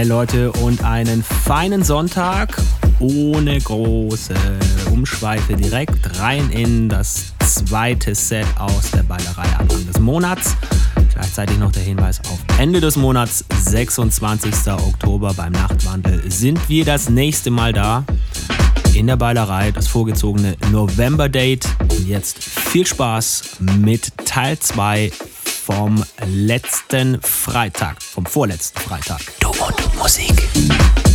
Hi Leute und einen feinen Sonntag ohne große Umschweife direkt rein in das zweite Set aus der Ballerei Anfang des Monats. Gleichzeitig noch der Hinweis auf Ende des Monats, 26. Oktober beim Nachtwandel, sind wir das nächste Mal da. In der Ballerei, das vorgezogene November-Date. Jetzt viel Spaß mit Teil 2 vom letzten Freitag, vom vorletzten Freitag. Du und Musik.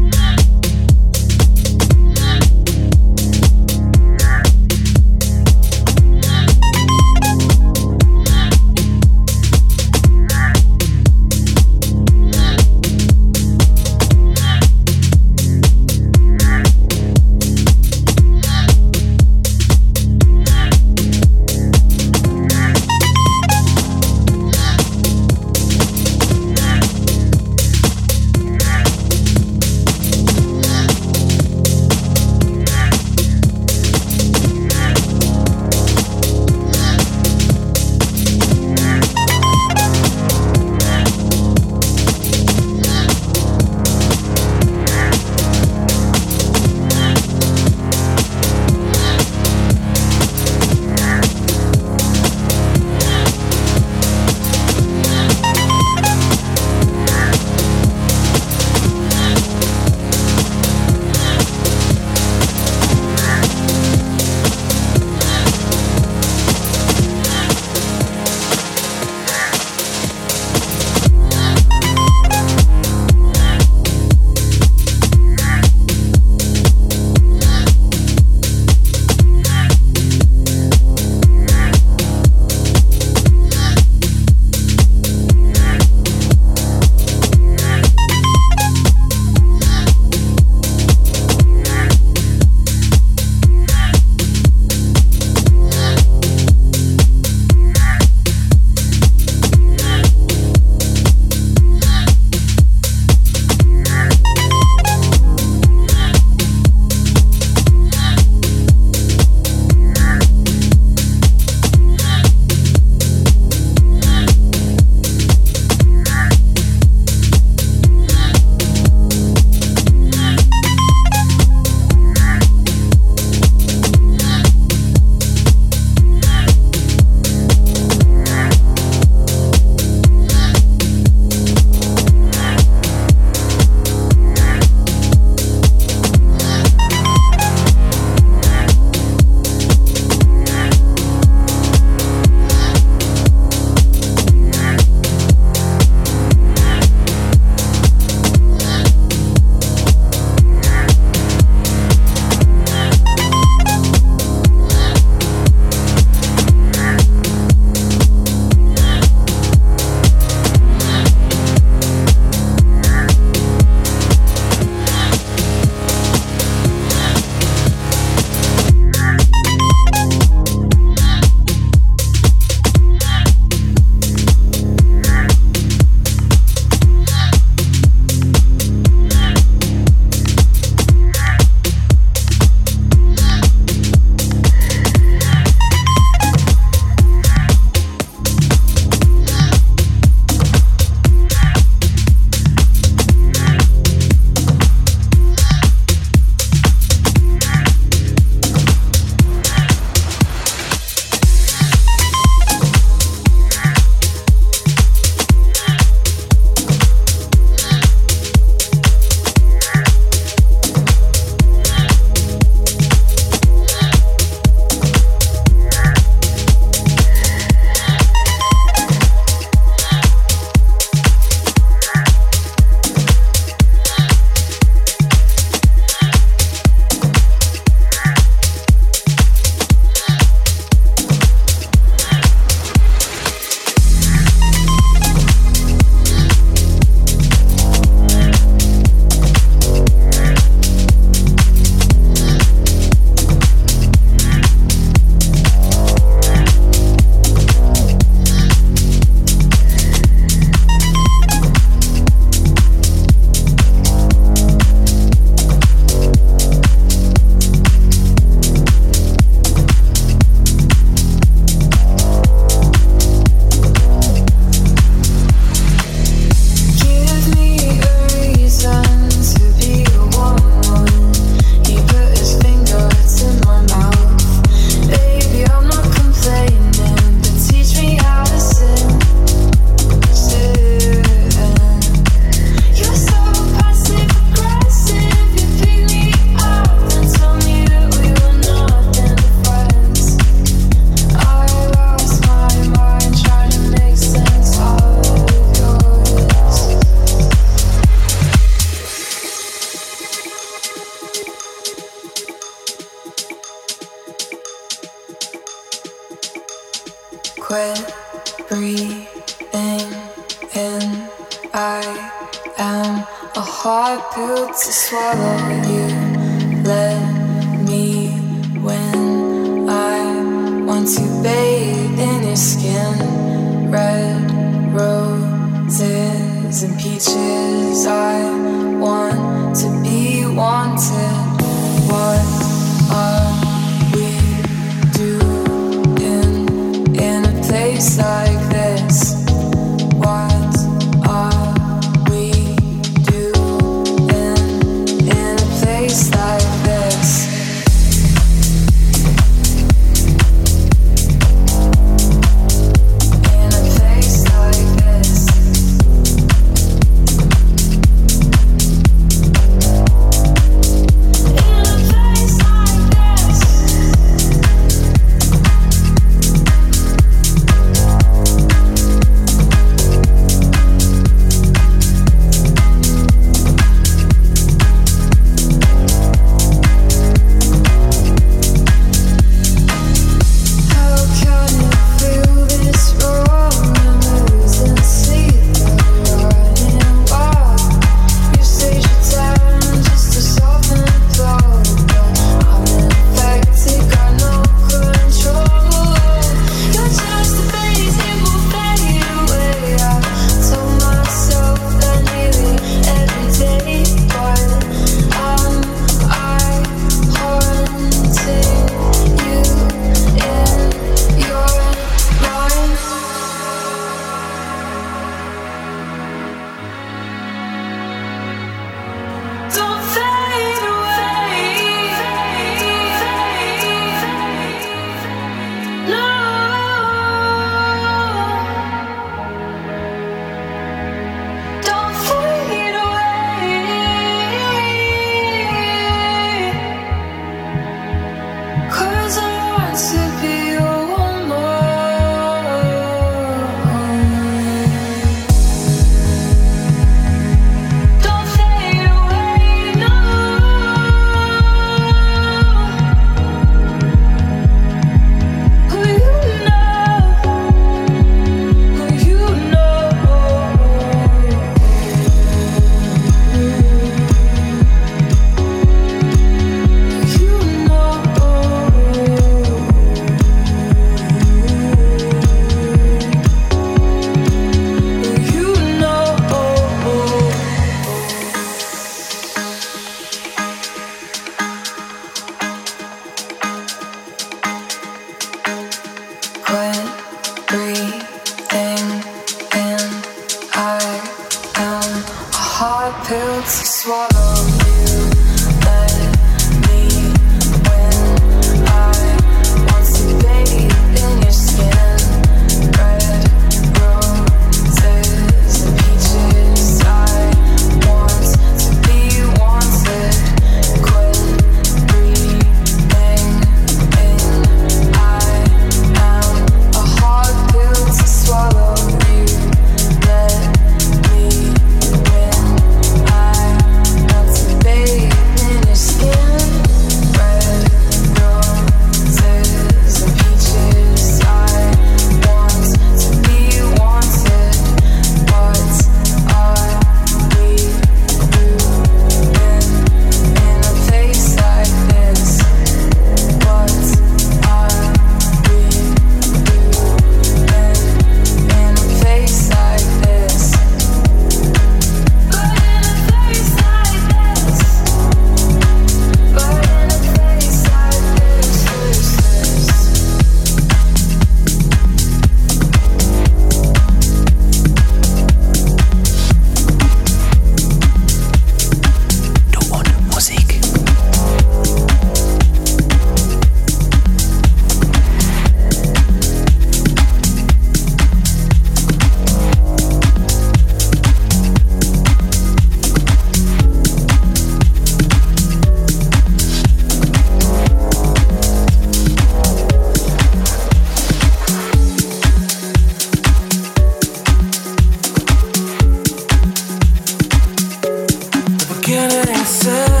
can't answer.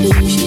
illusion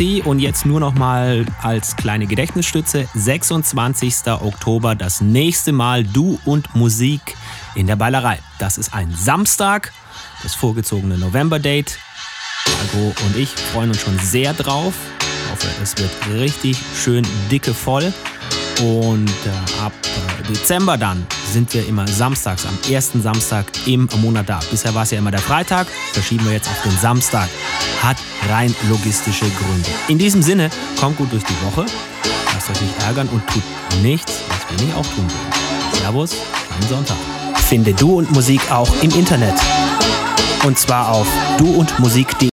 Und jetzt nur noch mal als kleine Gedächtnisstütze 26. Oktober das nächste Mal Du und Musik in der Ballerei. Das ist ein Samstag, das vorgezogene November-Date. Margot und ich freuen uns schon sehr drauf. Ich hoffe, es wird richtig schön dicke voll. Und äh, ab äh, Dezember dann sind wir immer samstags, am ersten Samstag im Monat da. Bisher war es ja immer der Freitag, verschieben wir jetzt auf den Samstag. Hat rein logistische Gründe. In diesem Sinne, kommt gut durch die Woche, lasst euch nicht ärgern und tut nichts, was wir nicht auch tun wollen. Servus, schönen Sonntag. Finde Du und Musik auch im Internet. Und zwar auf duundmusik.de.